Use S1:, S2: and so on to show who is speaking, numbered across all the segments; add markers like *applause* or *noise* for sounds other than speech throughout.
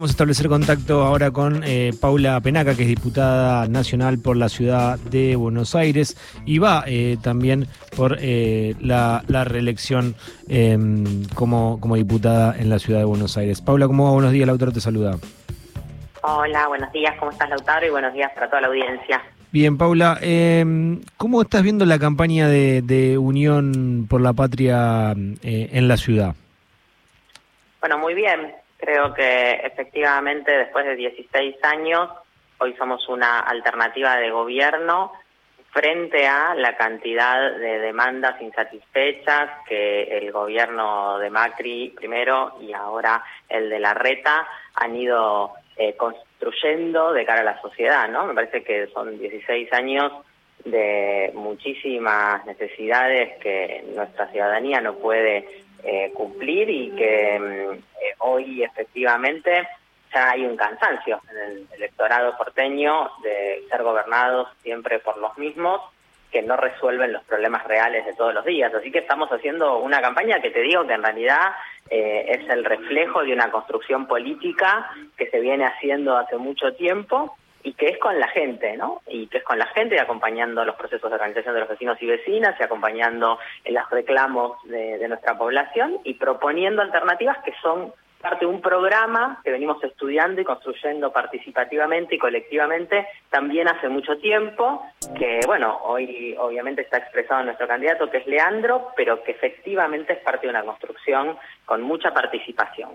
S1: Vamos a establecer contacto ahora con eh, Paula Penaca, que es diputada nacional por la ciudad de Buenos Aires y va eh, también por eh, la, la reelección em, como, como diputada en la ciudad de Buenos Aires. Paula, ¿cómo va? Buenos días, Lautaro te saluda.
S2: Hola, buenos días, ¿cómo estás Lautaro? Y buenos días para toda la audiencia.
S1: Bien, Paula, em, ¿cómo estás viendo la campaña de, de Unión por la Patria eh, en la ciudad?
S2: Bueno, muy bien. Creo que efectivamente después de 16 años, hoy somos una alternativa de gobierno frente a la cantidad de demandas insatisfechas que el gobierno de Macri primero y ahora el de la Reta han ido eh, construyendo de cara a la sociedad, ¿no? Me parece que son 16 años de muchísimas necesidades que nuestra ciudadanía no puede eh, cumplir y que mm, eh, hoy efectivamente ya hay un cansancio en el electorado porteño de ser gobernados siempre por los mismos que no resuelven los problemas reales de todos los días. Así que estamos haciendo una campaña que te digo que en realidad eh, es el reflejo de una construcción política que se viene haciendo hace mucho tiempo y que es con la gente, ¿no? Y que es con la gente y acompañando los procesos de organización de los vecinos y vecinas y acompañando en los reclamos de, de nuestra población y proponiendo alternativas que son parte de un programa que venimos estudiando y construyendo participativamente y colectivamente también hace mucho tiempo, que bueno, hoy obviamente está expresado en nuestro candidato que es Leandro, pero que efectivamente es parte de una construcción con mucha participación.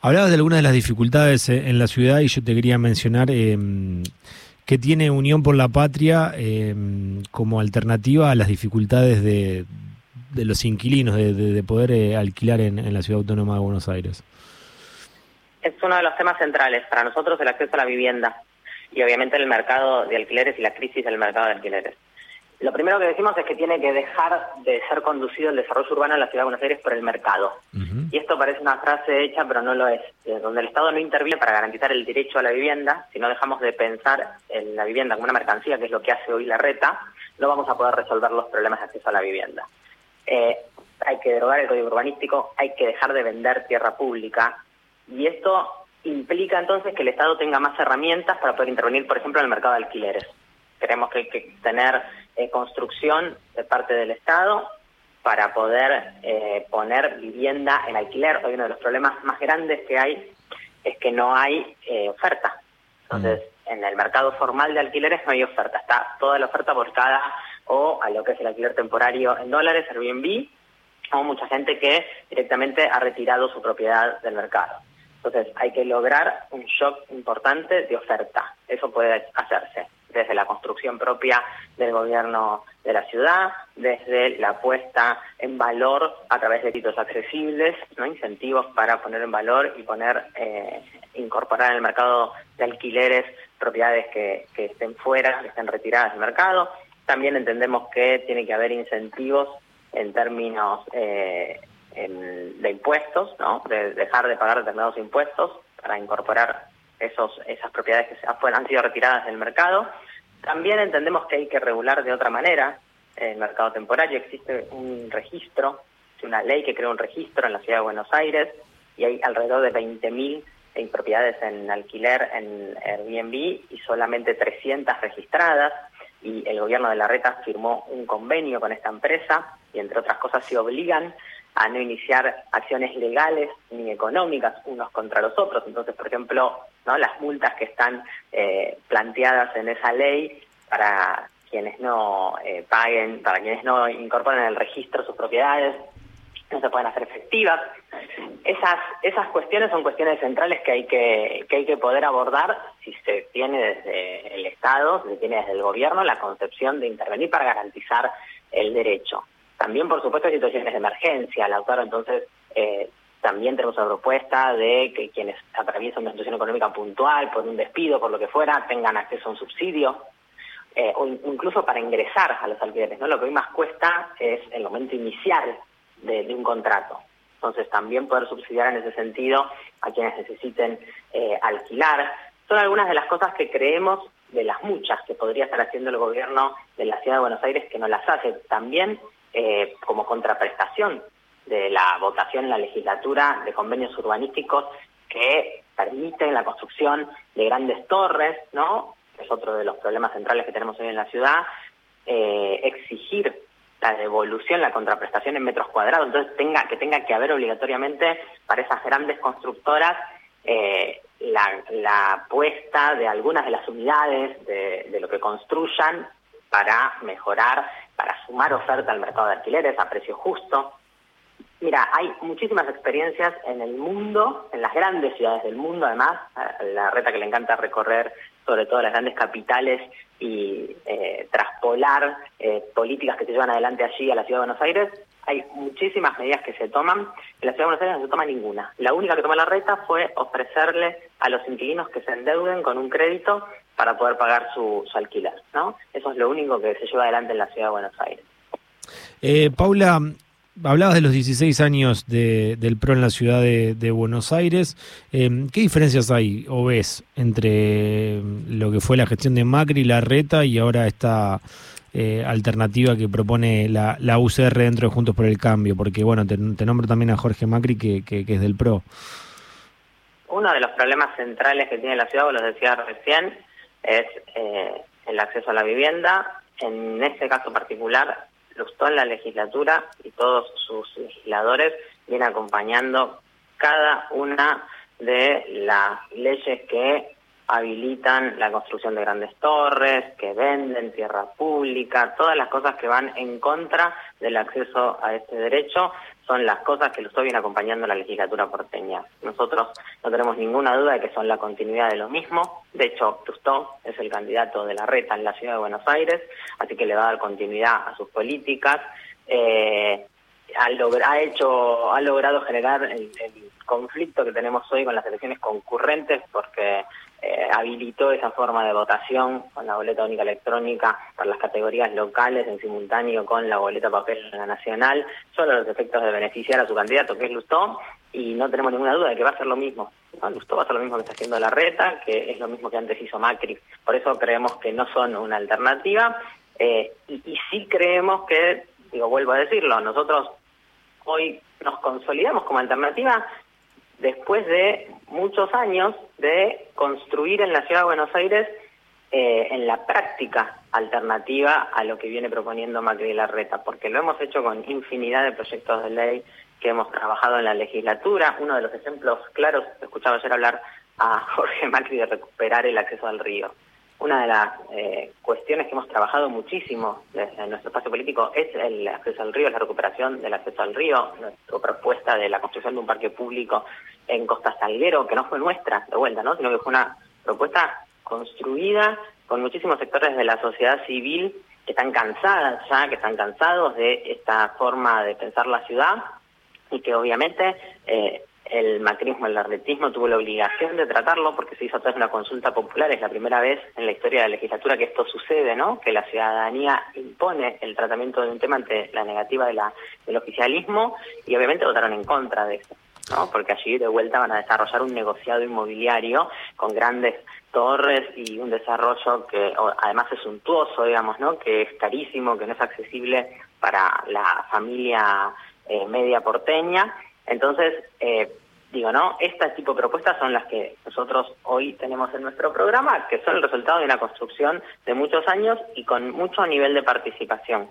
S1: Hablabas de algunas de las dificultades eh, en la ciudad y yo te quería mencionar eh, que tiene Unión por la Patria eh, como alternativa a las dificultades de, los inquilinos de, de, de poder alquilar en, en la ciudad autónoma de Buenos Aires.
S2: Es uno de los temas centrales para nosotros el acceso a la vivienda y obviamente el mercado de alquileres y la crisis del mercado de alquileres. Lo primero que decimos es que tiene que dejar de ser conducido el desarrollo urbano en la ciudad de Buenos Aires por el mercado. Uh -huh. Y esto parece una frase hecha, pero no lo es. Donde el Estado no interviene para garantizar el derecho a la vivienda, si no dejamos de pensar en la vivienda como una mercancía, que es lo que hace hoy la reta, no vamos a poder resolver los problemas de acceso a la vivienda. Eh, hay que derogar el código urbanístico, hay que dejar de vender tierra pública, y esto implica entonces que el Estado tenga más herramientas para poder intervenir, por ejemplo, en el mercado de alquileres. Creemos que hay que tener eh, construcción de parte del Estado para poder eh, poner vivienda en alquiler. Hoy uno de los problemas más grandes que hay es que no hay eh, oferta. Entonces, mm. en el mercado formal de alquileres no hay oferta. Está toda la oferta volcada o a lo que es el alquiler temporario en dólares, Airbnb, o mucha gente que directamente ha retirado su propiedad del mercado. Entonces hay que lograr un shock importante de oferta. Eso puede hacerse desde la construcción propia del gobierno de la ciudad, desde la puesta en valor a través de títulos accesibles, no incentivos para poner en valor y poner eh, incorporar en el mercado de alquileres propiedades que, estén fuera, que estén retiradas del mercado. También entendemos que tiene que haber incentivos en términos eh, de impuestos, ¿no? de dejar de pagar determinados impuestos para incorporar esos, esas propiedades que han sido retiradas del mercado. También entendemos que hay que regular de otra manera el mercado temporario. Existe un registro, una ley que crea un registro en la ciudad de Buenos Aires y hay alrededor de 20.000 propiedades en alquiler en Airbnb y solamente 300 registradas y el gobierno de la Reta firmó un convenio con esta empresa y entre otras cosas se obligan a no iniciar acciones legales ni económicas unos contra los otros. Entonces, por ejemplo, las multas que están eh, planteadas en esa ley para quienes no eh, paguen, para quienes no incorporen en el registro sus propiedades, no se pueden hacer efectivas. Esas esas cuestiones son cuestiones centrales que hay que que hay que poder abordar si se tiene desde el Estado, si se tiene desde el gobierno la concepción de intervenir para garantizar el derecho. También, por supuesto, hay situaciones de emergencia, Lautaro, entonces eh, también tenemos una propuesta de que quienes atraviesan una situación económica puntual, por un despido, por lo que fuera, tengan acceso a un subsidio, eh, o incluso para ingresar a los alquileres. ¿no? Lo que hoy más cuesta es el momento inicial de, de un contrato. Entonces, también poder subsidiar en ese sentido a quienes necesiten eh, alquilar. Son algunas de las cosas que creemos de las muchas que podría estar haciendo el gobierno de la Ciudad de Buenos Aires que no las hace. También eh, como contraprestación de la votación en la legislatura de convenios urbanísticos que permiten la construcción de grandes torres, ¿no? Es otro de los problemas centrales que tenemos hoy en la ciudad, eh, exigir la devolución, la contraprestación en metros cuadrados, entonces tenga que tenga que haber obligatoriamente para esas grandes constructoras eh, la, la puesta de algunas de las unidades de, de lo que construyan para mejorar, para sumar oferta al mercado de alquileres a precio justo. Mira, hay muchísimas experiencias en el mundo, en las grandes ciudades del mundo, además, la reta que le encanta recorrer sobre todo las grandes capitales y eh, traspolar eh, políticas que se llevan adelante allí a la ciudad de Buenos Aires, hay muchísimas medidas que se toman. En la ciudad de Buenos Aires no se toma ninguna. La única que tomó la reta fue ofrecerle a los inquilinos que se endeuden con un crédito para poder pagar su, su alquiler. ¿no? Eso es lo único que se lleva adelante en la ciudad de Buenos Aires.
S1: Eh, Paula, hablabas de los 16 años de, del PRO en la ciudad de, de Buenos Aires. Eh, ¿Qué diferencias hay o ves entre lo que fue la gestión de Macri, la reta y ahora esta eh, alternativa que propone la, la, UCR dentro de Juntos por el Cambio? Porque, bueno, te, nombro también a Jorge Macri, que, que, es del PRO.
S2: Uno de los problemas centrales que tiene la ciudad, vos lo decías recién, es eh, el acceso a la vivienda. En este caso particular, En la legislatura y todos sus legisladores viene acompañando cada una de las leyes que habilitan la construcción de grandes torres, que venden tierra pública, todas las cosas que van en contra del acceso a este derecho son las cosas que Lustó viene acompañando la legislatura porteña. Nosotros no tenemos ninguna duda de que son la continuidad de lo mismo. De hecho, Lustó es el candidato de la reta en la ciudad de Buenos Aires, así que le va a dar continuidad a sus políticas. Eh, ha, ha, hecho, ha logrado generar el conflicto que tenemos hoy con las elecciones concurrentes porque eh, habilitó esa forma de votación con la boleta única electrónica para las categorías locales en simultáneo con la boleta papel en la nacional, solo los efectos de beneficiar a su candidato que es Lustó y no tenemos ninguna duda de que va a ser lo mismo. ¿no? Lustó va a hacer lo mismo que está haciendo la reta, que es lo mismo que antes hizo Macri. Por eso creemos que no son una alternativa eh, y, y sí creemos que, digo, vuelvo a decirlo, nosotros hoy nos consolidamos como alternativa después de muchos años de construir en la ciudad de Buenos Aires eh, en la práctica alternativa a lo que viene proponiendo Macri y Larreta, porque lo hemos hecho con infinidad de proyectos de ley que hemos trabajado en la legislatura. Uno de los ejemplos claros, escuchaba ayer hablar a *laughs* Jorge Macri de recuperar el acceso al río. Una de las eh, cuestiones que hemos trabajado muchísimo desde nuestro espacio político es el acceso al río, la recuperación del acceso al río, nuestra propuesta de la construcción de un parque público en Costa Salguero, que no fue nuestra, de vuelta, ¿no? sino que fue una propuesta construida con muchísimos sectores de la sociedad civil que están cansadas ya, que están cansados de esta forma de pensar la ciudad y que obviamente eh, el macrismo, el arletismo tuvo la obligación de tratarlo porque se hizo a través de una consulta popular. Es la primera vez en la historia de la legislatura que esto sucede, ¿no? Que la ciudadanía impone el tratamiento de un tema ante la negativa de la, del oficialismo y obviamente votaron en contra de eso. ¿no? Porque allí de vuelta van a desarrollar un negociado inmobiliario con grandes torres y un desarrollo que además es suntuoso, digamos, ¿no? Que es carísimo, que no es accesible para la familia eh, media porteña entonces, eh, digo, ¿no? Este tipo de propuestas son las que nosotros hoy tenemos en nuestro programa, que son el resultado de una construcción de muchos años y con mucho nivel de participación.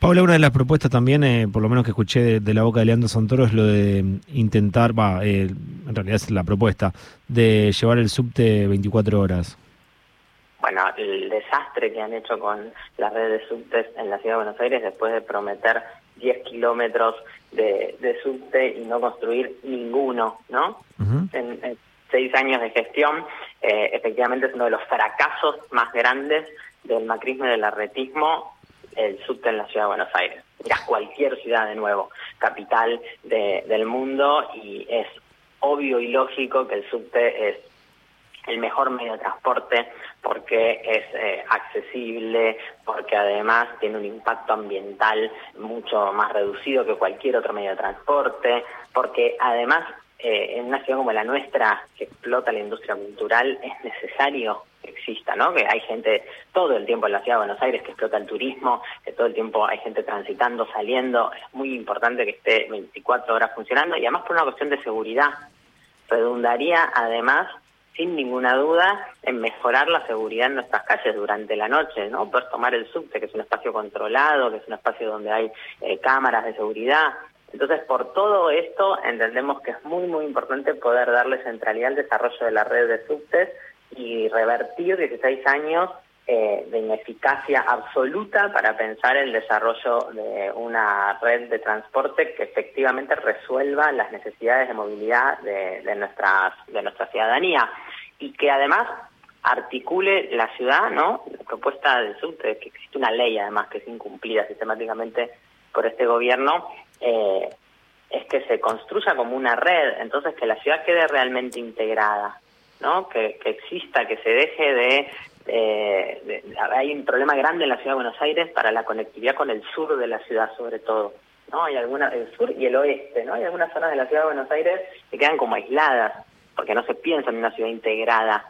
S1: Paula, una de las propuestas también, eh, por lo menos que escuché de, de, la boca de Leandro Santoro, es lo de intentar, va, eh, en realidad es la propuesta, de llevar el subte 24 horas.
S2: Bueno, el desastre que han hecho con la red de subtes en la ciudad de Buenos Aires después de prometer 10 kilómetros de, de subte y no construir ninguno, ¿no? Uh -huh. en, en, seis años de gestión, eh, efectivamente es uno de los fracasos más grandes del macrismo y del arretismo, el subte en la ciudad de Buenos Aires. Mira, cualquier ciudad de nuevo, capital de, del mundo, y es obvio y lógico que el subte es el mejor medio de transporte porque es eh, accesible, porque además tiene un impacto ambiental mucho más reducido que cualquier otro medio de transporte, porque además eh, en una ciudad como la nuestra, que explota la industria cultural, es necesario que exista, ¿no? Que hay gente todo el tiempo en la ciudad de Buenos Aires que explota el turismo, que todo el tiempo hay gente transitando, saliendo, es muy importante que esté 24 horas funcionando y además por una cuestión de seguridad redundaría además sin ninguna duda en mejorar la seguridad en nuestras calles durante la noche, ¿no? Poder tomar el subte, que es un espacio controlado, que es un espacio donde hay eh, cámaras de seguridad. Entonces, por todo esto, entendemos que es muy, muy importante poder darle centralidad al desarrollo de la red de subtes y revertir 16 años eh, de ineficacia absoluta para pensar el desarrollo de una red de transporte que efectivamente resuelva las necesidades de movilidad de, de, nuestras, de nuestra ciudadanía y que además articule la ciudad, ¿no? La propuesta del subte, que existe una ley además que es incumplida sistemáticamente por este gobierno, eh, es que se construya como una red, entonces que la ciudad quede realmente integrada, ¿no? Que, que exista, que se deje de eh, hay un problema grande en la ciudad de Buenos Aires para la conectividad con el sur de la ciudad, sobre todo. ¿no? Hay alguna, el sur y el oeste, ¿no? Hay algunas zonas de la ciudad de Buenos Aires que quedan como aisladas, porque no se piensa en una ciudad integrada.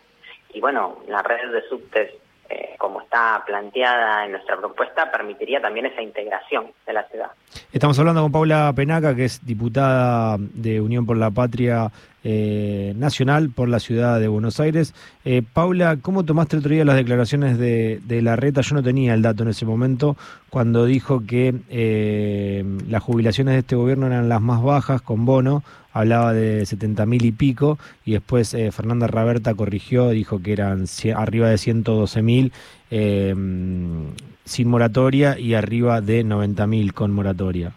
S2: Y bueno, la red de subtes, eh, como está planteada en nuestra propuesta, permitiría también esa integración de la ciudad.
S1: Estamos hablando con Paula Penaca, que es diputada de Unión por la Patria eh, nacional por la ciudad de Buenos Aires. Eh, Paula, ¿cómo tomaste el otro día las declaraciones de, de, la reta? Yo no tenía el dato en ese momento cuando dijo que eh, las jubilaciones de este gobierno eran las más bajas con bono, hablaba de 70 mil y pico, y después eh, Fernanda Raberta corrigió, dijo que eran arriba de 112 mil sin moratoria y arriba de 90 mil con moratoria.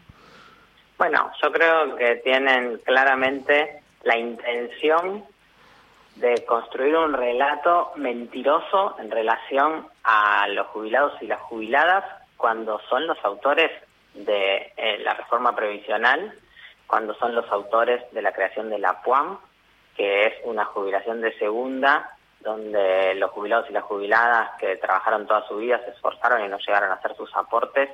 S2: Bueno, yo creo que tienen claramente la intención de construir un relato mentiroso en relación a los jubilados y las jubiladas cuando son los autores de eh, la reforma previsional, cuando son los autores de la creación de la PUAM, que es una jubilación de segunda, donde los jubilados y las jubiladas que trabajaron toda su vida, se esforzaron y no llegaron a hacer sus aportes,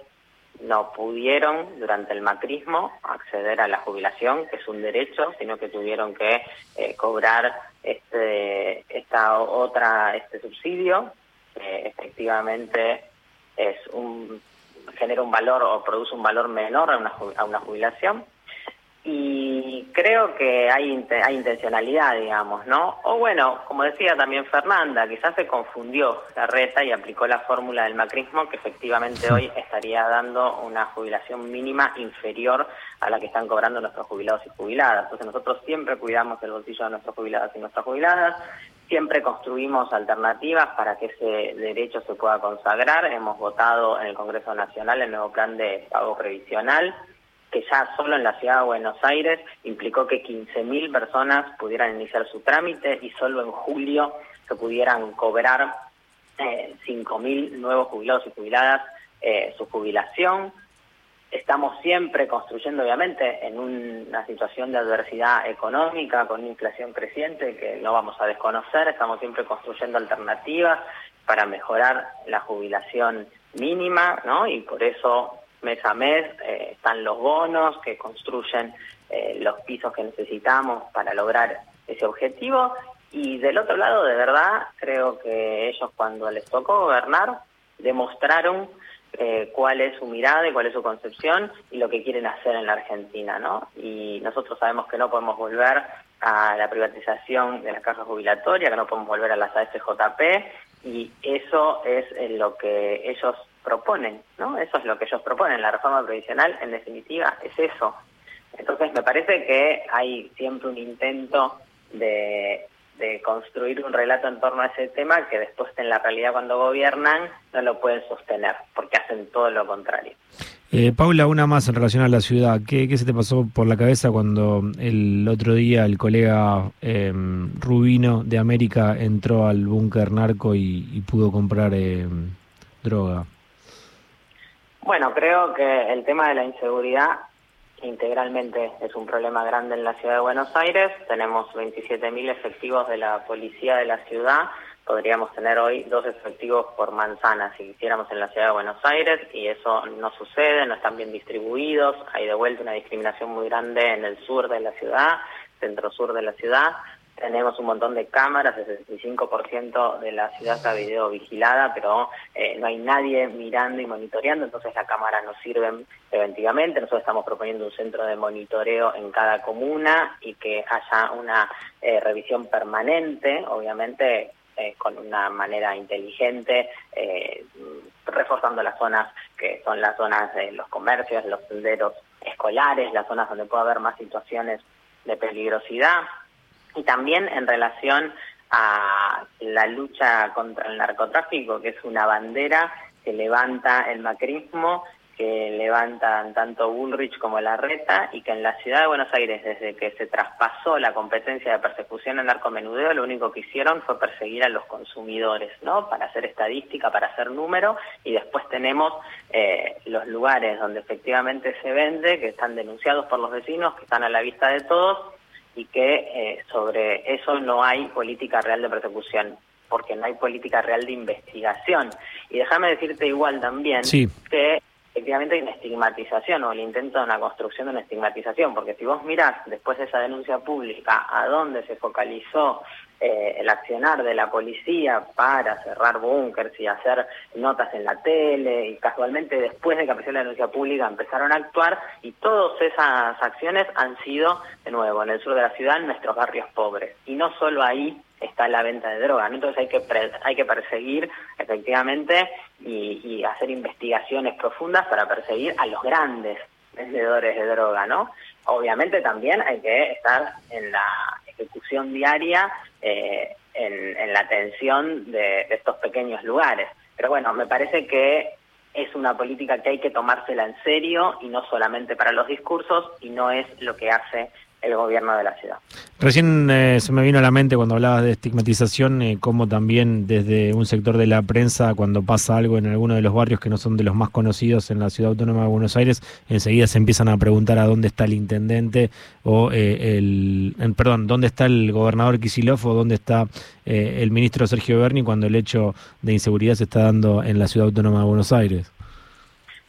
S2: no pudieron durante el macrismo acceder a la jubilación, que es un derecho, sino que tuvieron que eh, cobrar este, esta otra, este subsidio, que efectivamente es un, genera un valor o produce un valor menor a una, a una jubilación. Y creo que hay, hay intencionalidad, digamos, ¿no? O bueno, como decía también Fernanda, quizás se confundió la reta y aplicó la fórmula del macrismo que efectivamente hoy estaría dando una jubilación mínima inferior a la que están cobrando nuestros jubilados y jubiladas. Entonces nosotros siempre cuidamos el bolsillo de nuestros jubilados y nuestras jubiladas, siempre construimos alternativas para que ese derecho se pueda consagrar. Hemos votado en el Congreso Nacional el nuevo plan de pago previsional que ya solo en la ciudad de Buenos Aires implicó que 15.000 personas pudieran iniciar su trámite y solo en julio se pudieran cobrar eh, 5.000 nuevos jubilados y jubiladas eh, su jubilación. Estamos siempre construyendo, obviamente, en una situación de adversidad económica, con una inflación creciente que no vamos a desconocer, estamos siempre construyendo alternativas para mejorar la jubilación mínima, ¿no? Y por eso mes a mes eh, están los bonos que construyen eh, los pisos que necesitamos para lograr ese objetivo y del otro lado de verdad creo que ellos cuando les tocó gobernar demostraron eh, cuál es su mirada y cuál es su concepción y lo que quieren hacer en la Argentina, ¿no? Y nosotros sabemos que no podemos volver a la privatización de las cajas jubilatorias, que no podemos volver a las AFJP y eso es lo que ellos proponen, ¿no? Eso es lo que ellos proponen. La reforma previsional, en definitiva, es eso. Entonces, me parece que hay siempre un intento de, de construir un relato en torno a ese tema que después en la realidad cuando gobiernan no lo pueden sostener, porque hacen todo lo contrario.
S1: Eh, Paula, una más en relación a la ciudad. ¿Qué, ¿Qué, se te pasó por la cabeza cuando el otro día el colega eh, Rubino de América entró al búnker narco y, y, pudo comprar eh, droga?
S2: Bueno, creo que el tema de la inseguridad integralmente es un problema grande en la ciudad de Buenos Aires. Tenemos 27.000 efectivos de la policía de la ciudad. Podríamos tener hoy dos efectivos por manzana si quisiéramos en la ciudad de Buenos Aires y eso no sucede, no están bien distribuidos. Hay de vuelta una discriminación muy grande en el sur de la ciudad, centro-sur de la ciudad. Tenemos un montón de cámaras, el 65% de la ciudad está video vigilada, pero eh, no hay nadie mirando y monitoreando, entonces las cámaras no sirven preventivamente. Nosotros estamos proponiendo un centro de monitoreo en cada comuna y que haya una eh, revisión permanente, obviamente eh, con una manera inteligente, reforzando las zonas que son las zonas de los comercios, los senderos escolares, las zonas donde puede haber más situaciones de peligrosidad y también en relación a la lucha contra el narcotráfico, que es una bandera que levanta el macrismo, que levantan tanto Bullrich como Larreta y que en la ciudad de Buenos Aires, desde que se traspasó la competencia de persecución en narcomenudeo, lo único que hicieron fue perseguir a los consumidores, ¿no? Para hacer estadística, para hacer número, y después tenemos eh, los lugares donde efectivamente se vende, que están denunciados por los vecinos, que están a la vista de todos, y que eh, sobre eso no hay política real de persecución, porque no hay política real de investigación. Y déjame decirte igual también que efectivamente hay una estigmatización o el intento de una construcción de una estigmatización, porque si vos mirás después de esa denuncia pública a dónde se focalizó eh, el accionar de la policía para cerrar búnkers y hacer notas en la tele y casualmente después de que apareció la denuncia pública empezaron a actuar y todas esas acciones han sido de nuevo en el sur de la ciudad en nuestros barrios pobres. Y no solo ahí está la venta de droga entonces hay que hay que perseguir efectivamente y, y hacer investigaciones profundas para perseguir a los grandes vendedores de droga no obviamente también hay que estar en la ejecución diaria eh, en, la atención de, estos pequeños lugares. Pero bueno, me parece que es una política que hay que tomársela en serio y no solamente para los discursos y no es lo que hace el gobierno de la ciudad.
S1: Recién eh, se me vino a la mente cuando hablabas de estigmatización, eh, como también desde un sector de la prensa, cuando pasa algo en alguno de los barrios que no son de los más conocidos en la ciudad autónoma de Buenos Aires, enseguida se empiezan a preguntar a dónde está el intendente o eh, el, perdón, dónde está el gobernador Kisilov o dónde está el ministro Sergio Berni cuando el hecho de inseguridad se está dando en la ciudad autónoma de Buenos Aires.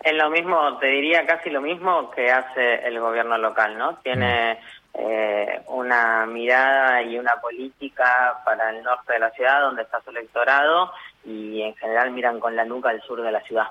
S2: Es lo mismo, te diría casi lo mismo que hace el gobierno local, ¿no? Tiene mm eh, una mirada y una política para el norte de la ciudad donde está su electorado y en general miran con la nuca al sur de la ciudad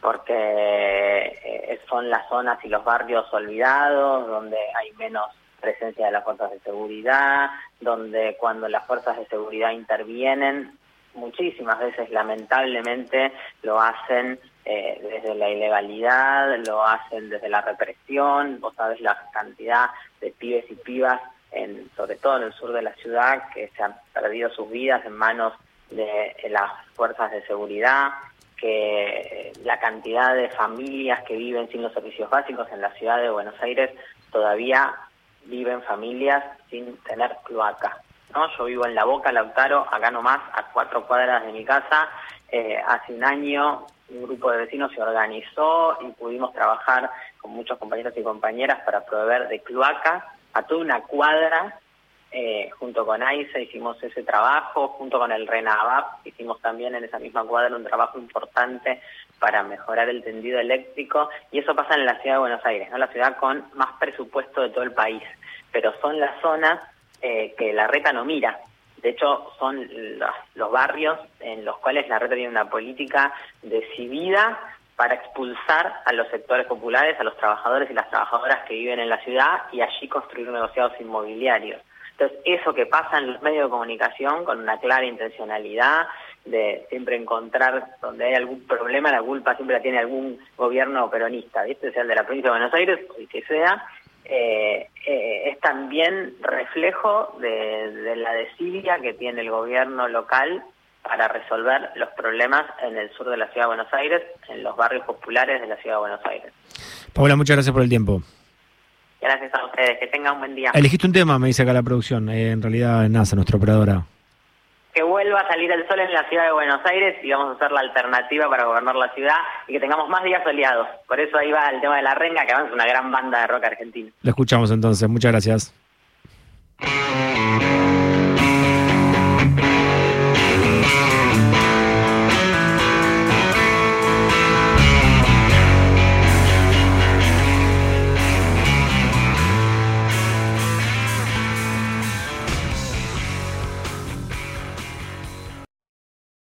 S2: porque eh, son las zonas y los barrios olvidados donde hay menos presencia de las fuerzas de seguridad, donde cuando las fuerzas de seguridad intervienen, muchísimas veces lamentablemente lo hacen eh, desde la ilegalidad, lo hacen desde la represión, vos sabés la cantidad de pibes y pibas, en, sobre todo en el sur de la ciudad, que se han perdido sus vidas en manos de las fuerzas de seguridad, que la cantidad de familias que viven sin los servicios básicos en la ciudad de Buenos Aires todavía viven familias sin tener cloaca. ¿no? Yo vivo en La Boca, Lautaro, acá nomás, a cuatro cuadras de mi casa. Eh, hace un año un grupo de vecinos se organizó y pudimos trabajar con muchos compañeros y compañeras para proveer de cloaca a toda una cuadra. Eh, junto con AISA hicimos ese trabajo, junto con el RENAVAP hicimos también en esa misma cuadra un trabajo importante para mejorar el tendido eléctrico y eso pasa en la ciudad de Buenos Aires, ¿no? la ciudad con más presupuesto de todo el país, pero son las zonas eh, que la reta no mira, de hecho, son los, barrios en los cuales la red tiene una política decidida para expulsar a los sectores populares, a los trabajadores y las trabajadoras que viven en la ciudad y allí construir negociados inmobiliarios. Entonces, eso que pasa en los medios de comunicación con una clara intencionalidad de siempre encontrar donde hay algún problema, la culpa siempre la tiene algún gobierno peronista, ¿viste? sea el de la provincia de Buenos Aires o el que sea, eh, eh, es también reflejo de, la desidia que tiene el gobierno local para resolver los problemas en el sur de la ciudad de Buenos Aires, en los barrios populares de la ciudad de Buenos Aires.
S1: Paula, muchas gracias por el tiempo.
S2: Gracias a ustedes, que tengan un buen día.
S1: Elegiste un tema, me dice acá la producción, eh, en realidad NASA, nuestra operadora
S2: que vuelva a salir el sol en la ciudad de Buenos Aires y vamos a hacer la alternativa para gobernar la ciudad y que tengamos más días soleados. Por eso ahí va el tema de la renga, que avanza una gran banda de rock argentino.
S1: Lo escuchamos entonces, muchas gracias.